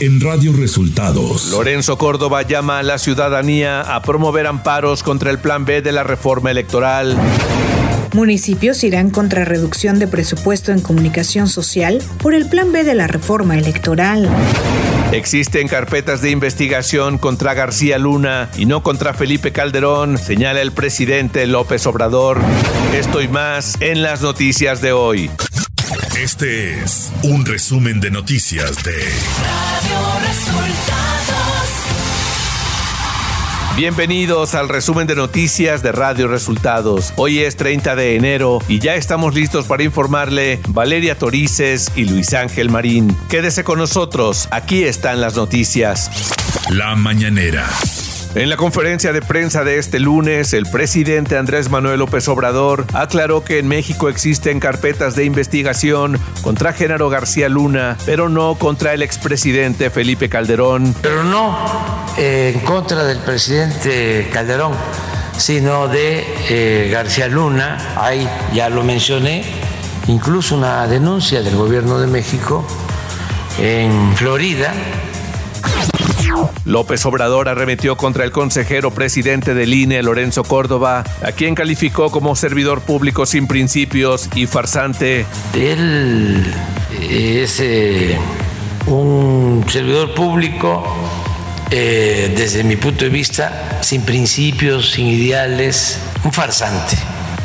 en Radio Resultados. Lorenzo Córdoba llama a la ciudadanía a promover amparos contra el Plan B de la reforma electoral. Municipios irán contra reducción de presupuesto en comunicación social por el Plan B de la reforma electoral. Existen carpetas de investigación contra García Luna y no contra Felipe Calderón, señala el presidente López Obrador. Esto y más en las noticias de hoy. Este es un resumen de noticias de Radio Resultados. Bienvenidos al resumen de noticias de Radio Resultados. Hoy es 30 de enero y ya estamos listos para informarle Valeria Torices y Luis Ángel Marín. Quédese con nosotros, aquí están las noticias. La mañanera. En la conferencia de prensa de este lunes, el presidente Andrés Manuel López Obrador aclaró que en México existen carpetas de investigación contra Genaro García Luna, pero no contra el expresidente Felipe Calderón. Pero no eh, en contra del presidente Calderón, sino de eh, García Luna. Hay, ya lo mencioné, incluso una denuncia del gobierno de México en Florida López Obrador arremetió contra el consejero presidente del INE, Lorenzo Córdoba, a quien calificó como servidor público sin principios y farsante. Él es eh, un servidor público, eh, desde mi punto de vista, sin principios, sin ideales, un farsante.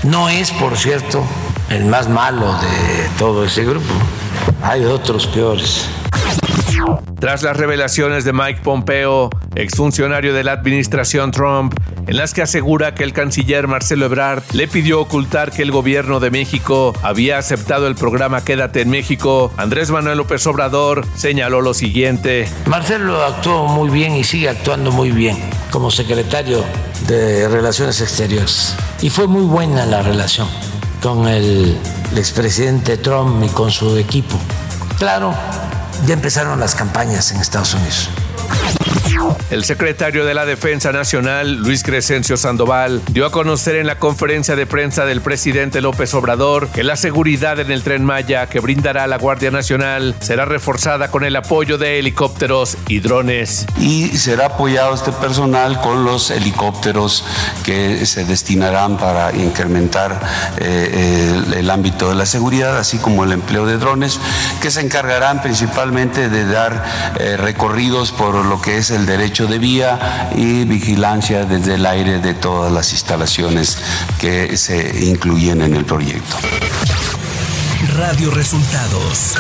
No es, por cierto, el más malo de todo ese grupo. Hay otros peores. Tras las revelaciones de Mike Pompeo, exfuncionario de la administración Trump, en las que asegura que el canciller Marcelo Ebrard le pidió ocultar que el gobierno de México había aceptado el programa Quédate en México, Andrés Manuel López Obrador señaló lo siguiente. Marcelo actuó muy bien y sigue actuando muy bien como secretario de Relaciones Exteriores. Y fue muy buena la relación con el expresidente Trump y con su equipo. Claro, ya empezaron las campañas en Estados Unidos. El secretario de la Defensa Nacional, Luis Crescencio Sandoval, dio a conocer en la conferencia de prensa del presidente López Obrador que la seguridad en el tren Maya que brindará la Guardia Nacional será reforzada con el apoyo de helicópteros y drones. Y será apoyado este personal con los helicópteros que se destinarán para incrementar eh, el, el ámbito de la seguridad, así como el empleo de drones, que se encargarán principalmente de dar eh, recorridos por lo que es el derecho de vía y vigilancia desde el aire de todas las instalaciones que se incluyen en el proyecto. Radio Resultados.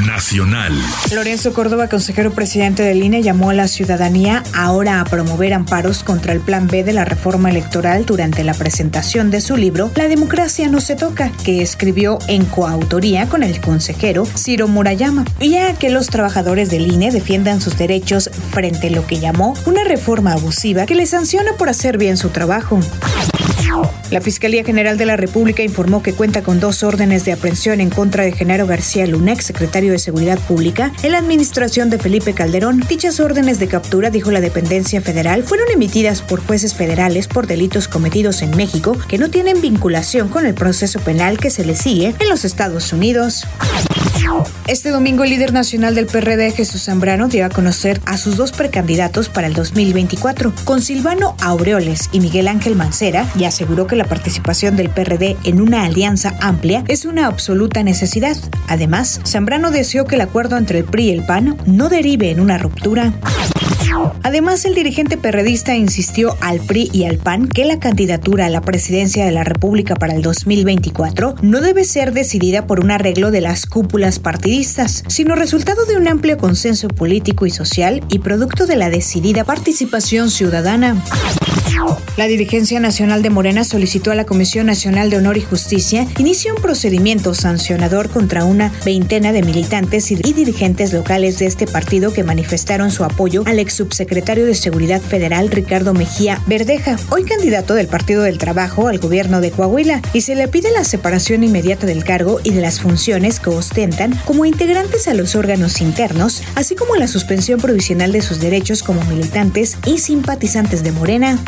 Nacional. Lorenzo Córdoba, consejero presidente del INE, llamó a la ciudadanía ahora a promover amparos contra el Plan B de la reforma electoral durante la presentación de su libro La democracia no se toca, que escribió en coautoría con el consejero Ciro Murayama, y a que los trabajadores del INE defiendan sus derechos frente a lo que llamó una reforma abusiva que les sanciona por hacer bien su trabajo. La Fiscalía General de la República informó que cuenta con dos órdenes de aprehensión en contra de Genaro García Lunex, secretario de Seguridad Pública, en la administración de Felipe Calderón. Dichas órdenes de captura, dijo la dependencia federal, fueron emitidas por jueces federales por delitos cometidos en México que no tienen vinculación con el proceso penal que se le sigue en los Estados Unidos. Este domingo el líder nacional del PRD, Jesús Zambrano, dio a conocer a sus dos precandidatos para el 2024, con Silvano Aureoles y Miguel Ángel Mancera, y aseguró que la participación del PRD en una alianza amplia es una absoluta necesidad. Además, Zambrano deseó que el acuerdo entre el PRI y el PAN no derive en una ruptura. Además, el dirigente perredista insistió al PRI y al PAN que la candidatura a la presidencia de la República para el 2024 no debe ser decidida por un arreglo de las cúpulas partidistas, sino resultado de un amplio consenso político y social y producto de la decidida participación ciudadana. La dirigencia nacional de Morena solicitó a la Comisión Nacional de Honor y Justicia inicie un procedimiento sancionador contra una veintena de militantes y dirigentes locales de este partido que manifestaron su apoyo al ex subsecretario de Seguridad Federal Ricardo Mejía Verdeja, hoy candidato del Partido del Trabajo al gobierno de Coahuila, y se le pide la separación inmediata del cargo y de las funciones que ostentan como integrantes a los órganos internos, así como la suspensión provisional de sus derechos como militantes y simpatizantes de Morena.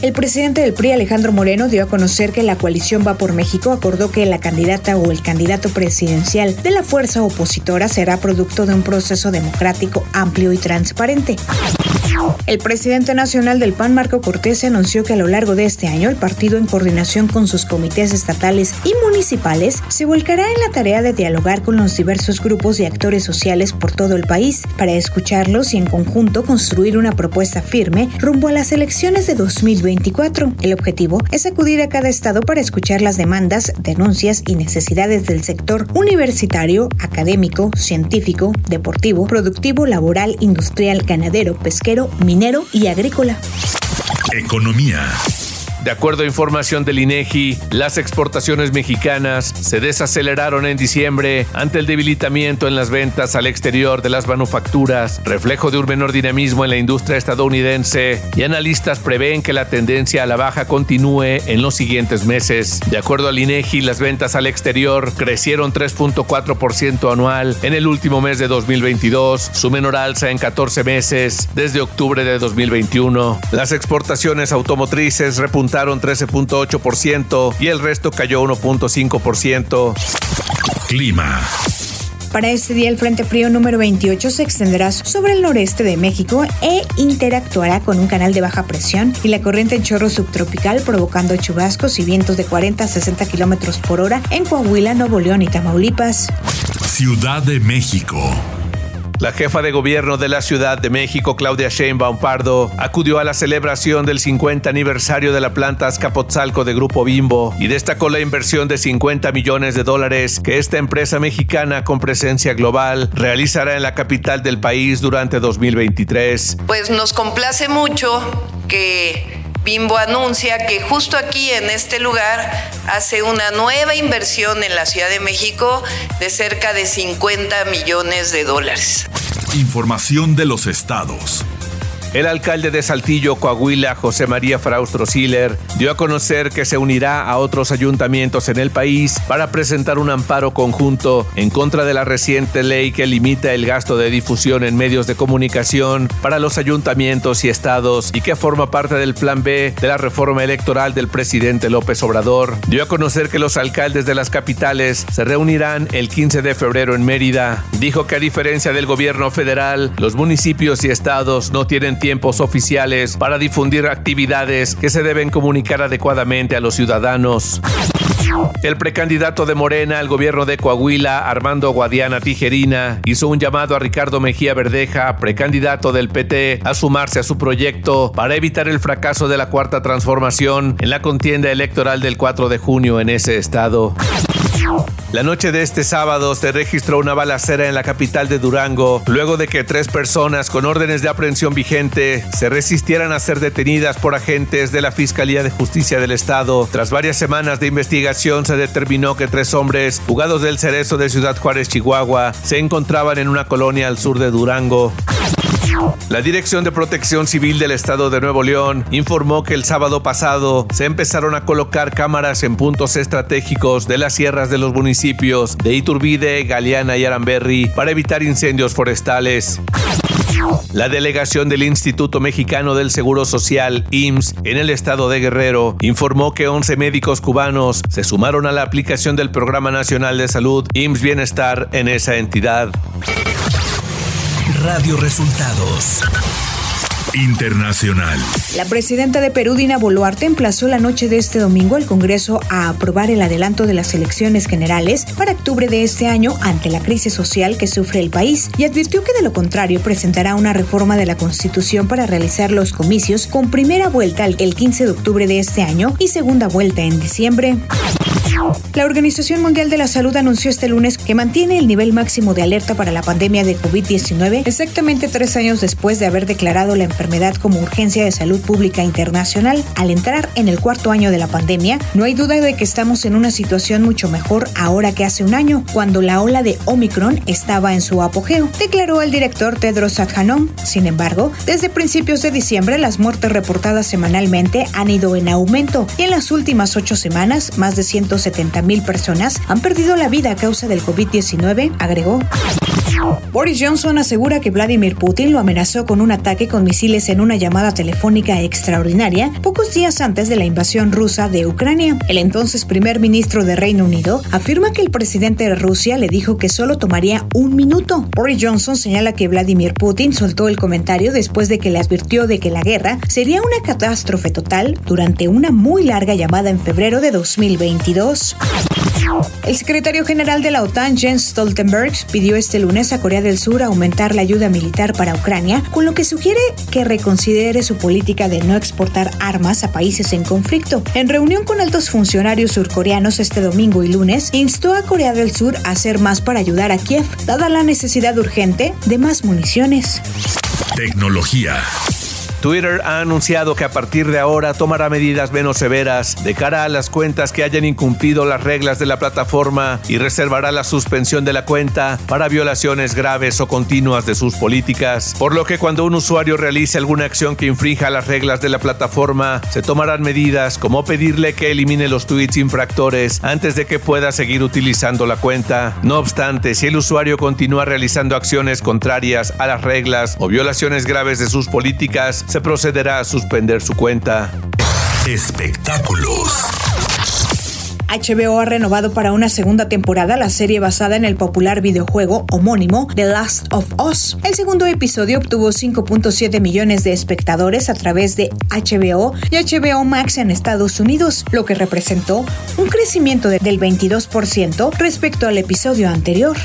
El presidente del PRI, Alejandro Moreno, dio a conocer que la coalición Va por México acordó que la candidata o el candidato presidencial de la fuerza opositora será producto de un proceso democrático amplio y transparente. El presidente nacional del PAN, Marco Cortés, anunció que a lo largo de este año el partido, en coordinación con sus comités estatales y municipales, se volcará en la tarea de dialogar con los diversos grupos y actores sociales por todo el país para escucharlos y en conjunto construir una propuesta firme rumbo a las elecciones de 2024. El objetivo es acudir a cada estado para escuchar las demandas, denuncias y necesidades del sector universitario, académico, científico, deportivo, productivo, laboral, industrial, ganadero, pesquero, minero y agrícola. Economía. De acuerdo a información del INEGI, las exportaciones mexicanas se desaceleraron en diciembre ante el debilitamiento en las ventas al exterior de las manufacturas, reflejo de un menor dinamismo en la industria estadounidense, y analistas prevén que la tendencia a la baja continúe en los siguientes meses. De acuerdo al INEGI, las ventas al exterior crecieron 3.4% anual en el último mes de 2022, su menor alza en 14 meses desde octubre de 2021. Las exportaciones automotrices repuntaron 13.8% y el resto cayó 1.5%. Clima. Para este día el Frente Frío número 28 se extenderá sobre el noreste de México e interactuará con un canal de baja presión y la corriente en chorro subtropical provocando chubascos y vientos de 40 a 60 kilómetros por hora en Coahuila, Nuevo León y Tamaulipas. Ciudad de México. La jefa de gobierno de la Ciudad de México, Claudia Sheinbaum Pardo, acudió a la celebración del 50 aniversario de la planta Azcapotzalco de Grupo Bimbo y destacó la inversión de 50 millones de dólares que esta empresa mexicana con presencia global realizará en la capital del país durante 2023. Pues nos complace mucho que Bimbo anuncia que justo aquí en este lugar hace una nueva inversión en la Ciudad de México de cerca de 50 millones de dólares. Información de los estados. El alcalde de Saltillo, Coahuila, José María Fraustro Siller, dio a conocer que se unirá a otros ayuntamientos en el país para presentar un amparo conjunto en contra de la reciente ley que limita el gasto de difusión en medios de comunicación para los ayuntamientos y estados y que forma parte del plan B de la reforma electoral del presidente López Obrador. Dio a conocer que los alcaldes de las capitales se reunirán el 15 de febrero en Mérida. Dijo que a diferencia del gobierno federal, los municipios y estados no tienen tiempos oficiales para difundir actividades que se deben comunicar adecuadamente a los ciudadanos. El precandidato de Morena al gobierno de Coahuila, Armando Guadiana Tijerina, hizo un llamado a Ricardo Mejía Verdeja, precandidato del PT, a sumarse a su proyecto para evitar el fracaso de la cuarta transformación en la contienda electoral del 4 de junio en ese estado. La noche de este sábado se registró una balacera en la capital de Durango, luego de que tres personas con órdenes de aprehensión vigente se resistieran a ser detenidas por agentes de la Fiscalía de Justicia del Estado. Tras varias semanas de investigación se determinó que tres hombres, jugados del Cerezo de Ciudad Juárez, Chihuahua, se encontraban en una colonia al sur de Durango. La Dirección de Protección Civil del Estado de Nuevo León informó que el sábado pasado se empezaron a colocar cámaras en puntos estratégicos de las sierras de los municipios de Iturbide, Galeana y Aramberri para evitar incendios forestales. La delegación del Instituto Mexicano del Seguro Social, IMSS, en el estado de Guerrero, informó que 11 médicos cubanos se sumaron a la aplicación del Programa Nacional de Salud IMSS Bienestar en esa entidad. Radio Resultados. Internacional. La presidenta de Perú, Dina Boluarte, emplazó la noche de este domingo al Congreso a aprobar el adelanto de las elecciones generales para octubre de este año ante la crisis social que sufre el país y advirtió que de lo contrario presentará una reforma de la Constitución para realizar los comicios con primera vuelta el 15 de octubre de este año y segunda vuelta en diciembre. La Organización Mundial de la Salud anunció este lunes que mantiene el nivel máximo de alerta para la pandemia de COVID-19 exactamente tres años después de haber declarado la enfermedad como urgencia de salud pública internacional. Al entrar en el cuarto año de la pandemia, no hay duda de que estamos en una situación mucho mejor ahora que hace un año, cuando la ola de Omicron estaba en su apogeo, declaró el director Tedros Adhanom. Sin embargo, desde principios de diciembre las muertes reportadas semanalmente han ido en aumento y en las últimas ocho semanas más de 170 mil personas han perdido la vida a causa del COVID-19, agregó. Boris Johnson asegura que Vladimir Putin lo amenazó con un ataque con misiles en una llamada telefónica extraordinaria pocos días antes de la invasión rusa de Ucrania. El entonces primer ministro de Reino Unido afirma que el presidente de Rusia le dijo que solo tomaría un minuto. Boris Johnson señala que Vladimir Putin soltó el comentario después de que le advirtió de que la guerra sería una catástrofe total durante una muy larga llamada en febrero de 2022. El secretario general de la OTAN, Jens Stoltenberg, pidió este lunes a Corea del Sur aumentar la ayuda militar para Ucrania, con lo que sugiere que reconsidere su política de no exportar armas a países en conflicto. En reunión con altos funcionarios surcoreanos este domingo y lunes, instó a Corea del Sur a hacer más para ayudar a Kiev, dada la necesidad urgente de más municiones. Tecnología. Twitter ha anunciado que a partir de ahora tomará medidas menos severas de cara a las cuentas que hayan incumplido las reglas de la plataforma y reservará la suspensión de la cuenta para violaciones graves o continuas de sus políticas, por lo que cuando un usuario realice alguna acción que infrinja las reglas de la plataforma, se tomarán medidas como pedirle que elimine los tweets infractores antes de que pueda seguir utilizando la cuenta. No obstante, si el usuario continúa realizando acciones contrarias a las reglas o violaciones graves de sus políticas, se procederá a suspender su cuenta. Espectáculos. HBO ha renovado para una segunda temporada la serie basada en el popular videojuego homónimo The Last of Us. El segundo episodio obtuvo 5.7 millones de espectadores a través de HBO y HBO Max en Estados Unidos, lo que representó un crecimiento del 22% respecto al episodio anterior.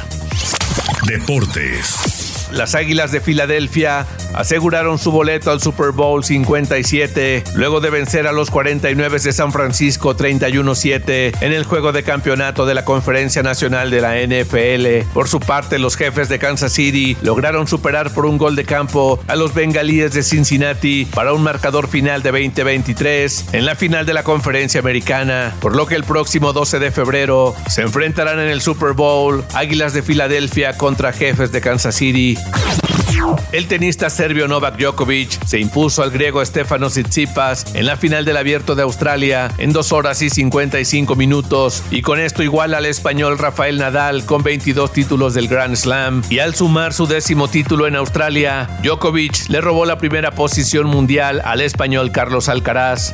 Deportes. Las Águilas de Filadelfia aseguraron su boleto al Super Bowl 57 luego de vencer a los 49 de San Francisco 31-7 en el juego de campeonato de la Conferencia Nacional de la NFL. Por su parte, los jefes de Kansas City lograron superar por un gol de campo a los bengalíes de Cincinnati para un marcador final de 2023 en la final de la Conferencia Americana, por lo que el próximo 12 de febrero se enfrentarán en el Super Bowl Águilas de Filadelfia contra jefes de Kansas City. El tenista serbio Novak Djokovic se impuso al griego Stefano Tsitsipas en la final del Abierto de Australia en 2 horas y 55 minutos y con esto igual al español Rafael Nadal con 22 títulos del Grand Slam y al sumar su décimo título en Australia, Djokovic le robó la primera posición mundial al español Carlos Alcaraz.